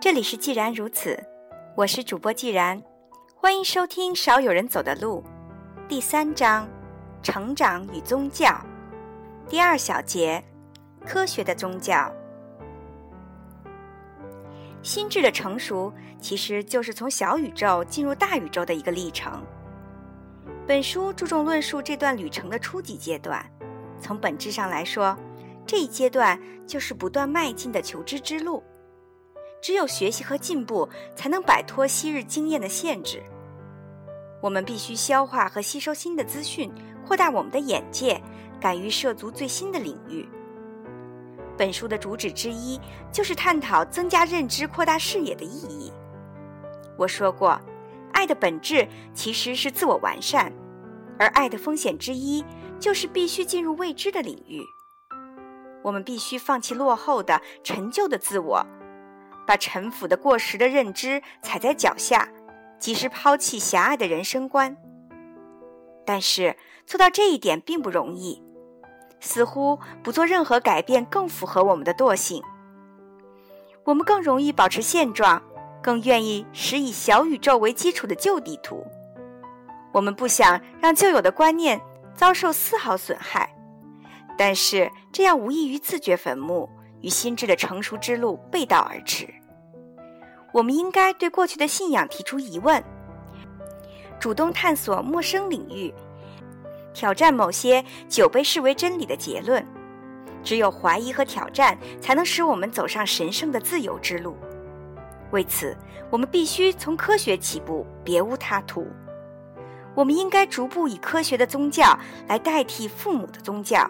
这里是既然如此，我是主播既然，欢迎收听《少有人走的路》第三章：成长与宗教。第二小节：科学的宗教。心智的成熟其实就是从小宇宙进入大宇宙的一个历程。本书注重论述这段旅程的初级阶段。从本质上来说，这一阶段就是不断迈进的求知之路。只有学习和进步，才能摆脱昔日经验的限制。我们必须消化和吸收新的资讯，扩大我们的眼界，敢于涉足最新的领域。本书的主旨之一就是探讨增加认知、扩大视野的意义。我说过，爱的本质其实是自我完善，而爱的风险之一就是必须进入未知的领域。我们必须放弃落后的、陈旧的自我。把陈腐的过时的认知踩在脚下，及时抛弃狭隘的人生观。但是做到这一点并不容易，似乎不做任何改变更符合我们的惰性。我们更容易保持现状，更愿意使以小宇宙为基础的旧地图。我们不想让旧有的观念遭受丝毫损害，但是这样无异于自掘坟墓，与心智的成熟之路背道而驰。我们应该对过去的信仰提出疑问，主动探索陌生领域，挑战某些久被视为真理的结论。只有怀疑和挑战，才能使我们走上神圣的自由之路。为此，我们必须从科学起步，别无他途。我们应该逐步以科学的宗教来代替父母的宗教，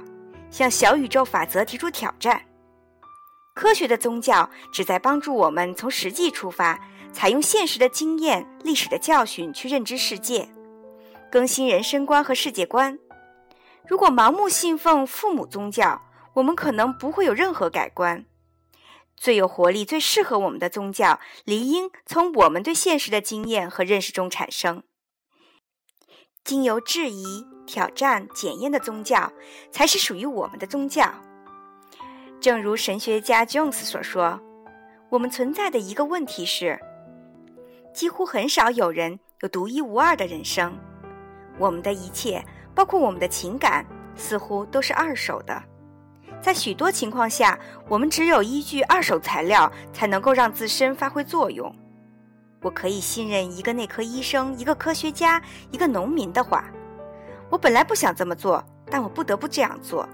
向小宇宙法则提出挑战。科学的宗教旨在帮助我们从实际出发，采用现实的经验、历史的教训去认知世界，更新人生观和世界观。如果盲目信奉父母宗教，我们可能不会有任何改观。最有活力、最适合我们的宗教，理应从我们对现实的经验和认识中产生。经由质疑、挑战、检验的宗教，才是属于我们的宗教。正如神学家 Jones 所说，我们存在的一个问题是，几乎很少有人有独一无二的人生。我们的一切，包括我们的情感，似乎都是二手的。在许多情况下，我们只有依据二手材料，才能够让自身发挥作用。我可以信任一个内科医生、一个科学家、一个农民的话。我本来不想这么做，但我不得不这样做。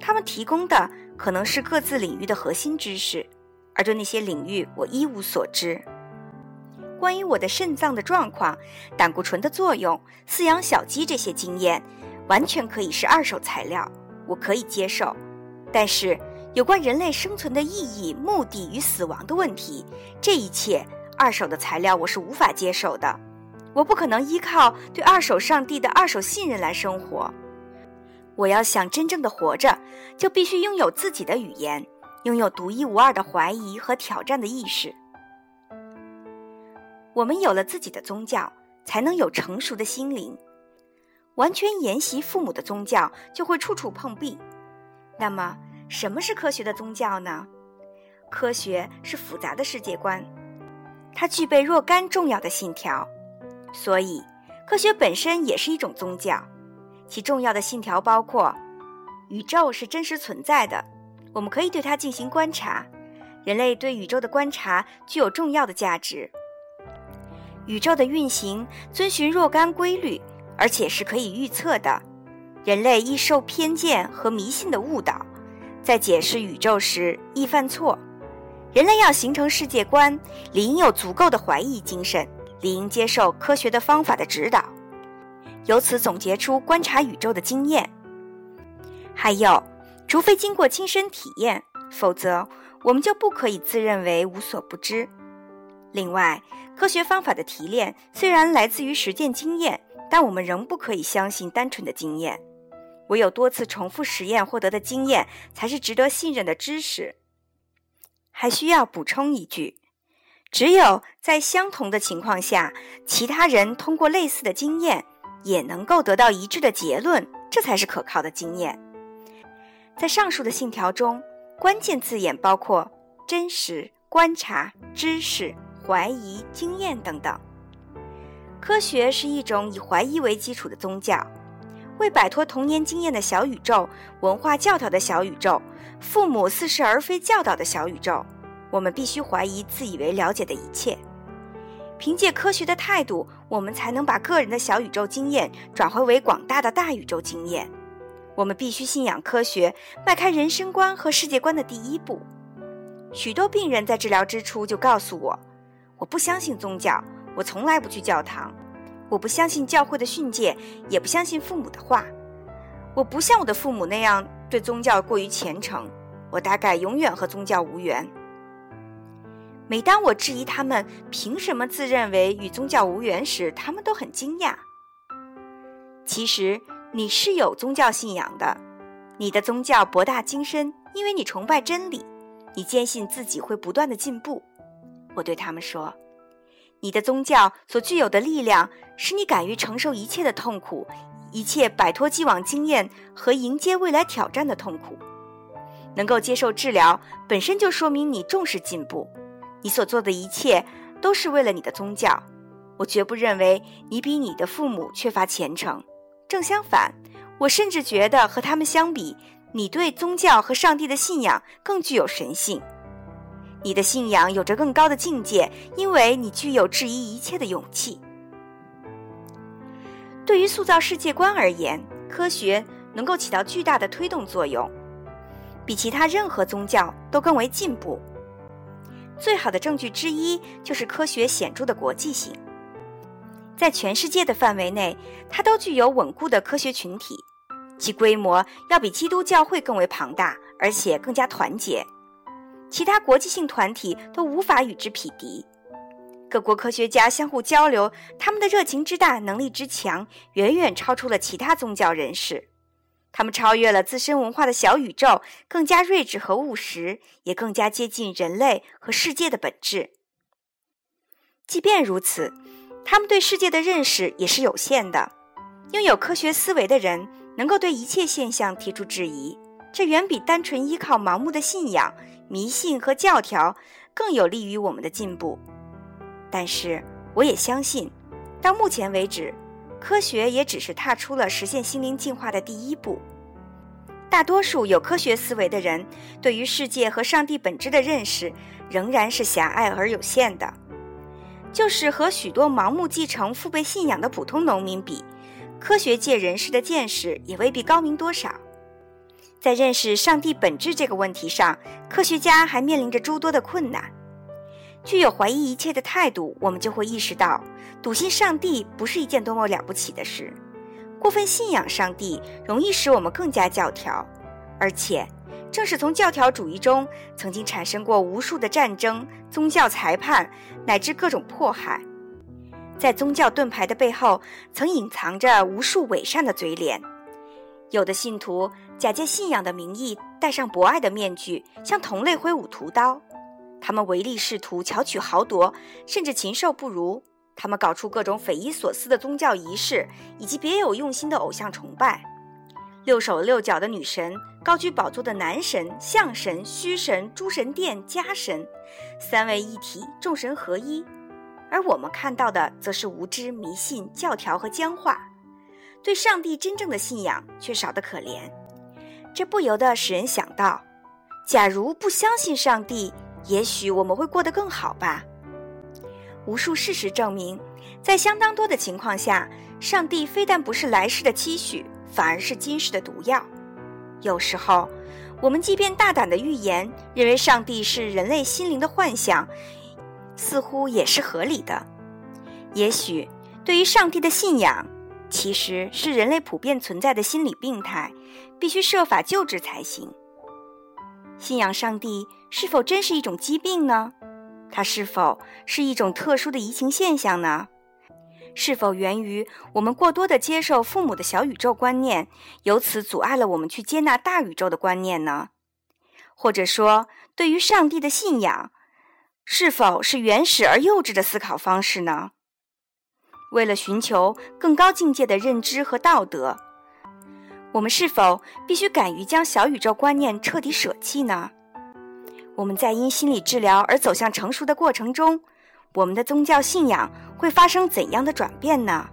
他们提供的。可能是各自领域的核心知识，而对那些领域我一无所知。关于我的肾脏的状况、胆固醇的作用、饲养小鸡这些经验，完全可以是二手材料，我可以接受。但是有关人类生存的意义、目的与死亡的问题，这一切二手的材料我是无法接受的。我不可能依靠对二手上帝的二手信任来生活。我要想真正的活着，就必须拥有自己的语言，拥有独一无二的怀疑和挑战的意识。我们有了自己的宗教，才能有成熟的心灵。完全沿袭父母的宗教，就会处处碰壁。那么，什么是科学的宗教呢？科学是复杂的世界观，它具备若干重要的信条，所以科学本身也是一种宗教。其重要的信条包括：宇宙是真实存在的，我们可以对它进行观察；人类对宇宙的观察具有重要的价值；宇宙的运行遵循若干规律，而且是可以预测的；人类易受偏见和迷信的误导，在解释宇宙时易犯错；人类要形成世界观，理应有足够的怀疑精神，理应接受科学的方法的指导。由此总结出观察宇宙的经验。还有，除非经过亲身体验，否则我们就不可以自认为无所不知。另外，科学方法的提炼虽然来自于实践经验，但我们仍不可以相信单纯的经验。唯有多次重复实验获得的经验，才是值得信任的知识。还需要补充一句：只有在相同的情况下，其他人通过类似的经验。也能够得到一致的结论，这才是可靠的经验。在上述的信条中，关键字眼包括真实、观察、知识、怀疑、经验等等。科学是一种以怀疑为基础的宗教，为摆脱童年经验的小宇宙、文化教条的小宇宙、父母似是而非教导的小宇宙，我们必须怀疑自以为了解的一切。凭借科学的态度，我们才能把个人的小宇宙经验转化为广大的大宇宙经验。我们必须信仰科学，迈开人生观和世界观的第一步。许多病人在治疗之初就告诉我：“我不相信宗教，我从来不去教堂，我不相信教会的训诫，也不相信父母的话。我不像我的父母那样对宗教过于虔诚，我大概永远和宗教无缘。”每当我质疑他们凭什么自认为与宗教无缘时，他们都很惊讶。其实你是有宗教信仰的，你的宗教博大精深，因为你崇拜真理，你坚信自己会不断的进步。我对他们说，你的宗教所具有的力量，使你敢于承受一切的痛苦，一切摆脱既往经验和迎接未来挑战的痛苦。能够接受治疗，本身就说明你重视进步。你所做的一切都是为了你的宗教，我绝不认为你比你的父母缺乏虔诚。正相反，我甚至觉得和他们相比，你对宗教和上帝的信仰更具有神性。你的信仰有着更高的境界，因为你具有质疑一切的勇气。对于塑造世界观而言，科学能够起到巨大的推动作用，比其他任何宗教都更为进步。最好的证据之一就是科学显著的国际性，在全世界的范围内，它都具有稳固的科学群体，其规模要比基督教会更为庞大，而且更加团结，其他国际性团体都无法与之匹敌。各国科学家相互交流，他们的热情之大，能力之强，远远超出了其他宗教人士。他们超越了自身文化的小宇宙，更加睿智和务实，也更加接近人类和世界的本质。即便如此，他们对世界的认识也是有限的。拥有科学思维的人能够对一切现象提出质疑，这远比单纯依靠盲目的信仰、迷信和教条更有利于我们的进步。但是，我也相信，到目前为止。科学也只是踏出了实现心灵进化的第一步。大多数有科学思维的人，对于世界和上帝本质的认识仍然是狭隘而有限的。就是和许多盲目继承父辈信仰的普通农民比，科学界人士的见识也未必高明多少。在认识上帝本质这个问题上，科学家还面临着诸多的困难。具有怀疑一切的态度，我们就会意识到，笃信上帝不是一件多么了不起的事。过分信仰上帝，容易使我们更加教条，而且正是从教条主义中，曾经产生过无数的战争、宗教裁判乃至各种迫害。在宗教盾牌的背后，曾隐藏着无数伪善的嘴脸。有的信徒假借信仰的名义，戴上博爱的面具，向同类挥舞屠刀。他们唯利是图、巧取豪夺，甚至禽兽不如。他们搞出各种匪夷所思的宗教仪式，以及别有用心的偶像崇拜。六手六脚的女神，高居宝座的男神、象神、虚神、诸神殿、家神，三位一体，众神合一。而我们看到的，则是无知、迷信、教条和僵化，对上帝真正的信仰却少得可怜。这不由得使人想到：假如不相信上帝，也许我们会过得更好吧。无数事实证明，在相当多的情况下，上帝非但不是来世的期许，反而是今世的毒药。有时候，我们即便大胆的预言，认为上帝是人类心灵的幻想，似乎也是合理的。也许，对于上帝的信仰，其实是人类普遍存在的心理病态，必须设法救治才行。信仰上帝是否真是一种疾病呢？它是否是一种特殊的移情现象呢？是否源于我们过多的接受父母的小宇宙观念，由此阻碍了我们去接纳大宇宙的观念呢？或者说，对于上帝的信仰，是否是原始而幼稚的思考方式呢？为了寻求更高境界的认知和道德。我们是否必须敢于将小宇宙观念彻底舍弃呢？我们在因心理治疗而走向成熟的过程中，我们的宗教信仰会发生怎样的转变呢？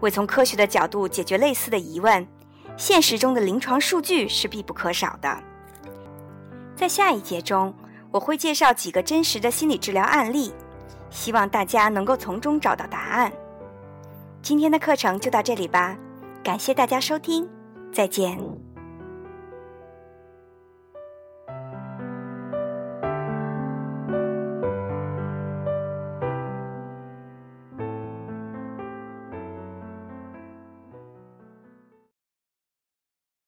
为从科学的角度解决类似的疑问，现实中的临床数据是必不可少的。在下一节中，我会介绍几个真实的心理治疗案例，希望大家能够从中找到答案。今天的课程就到这里吧，感谢大家收听，再见。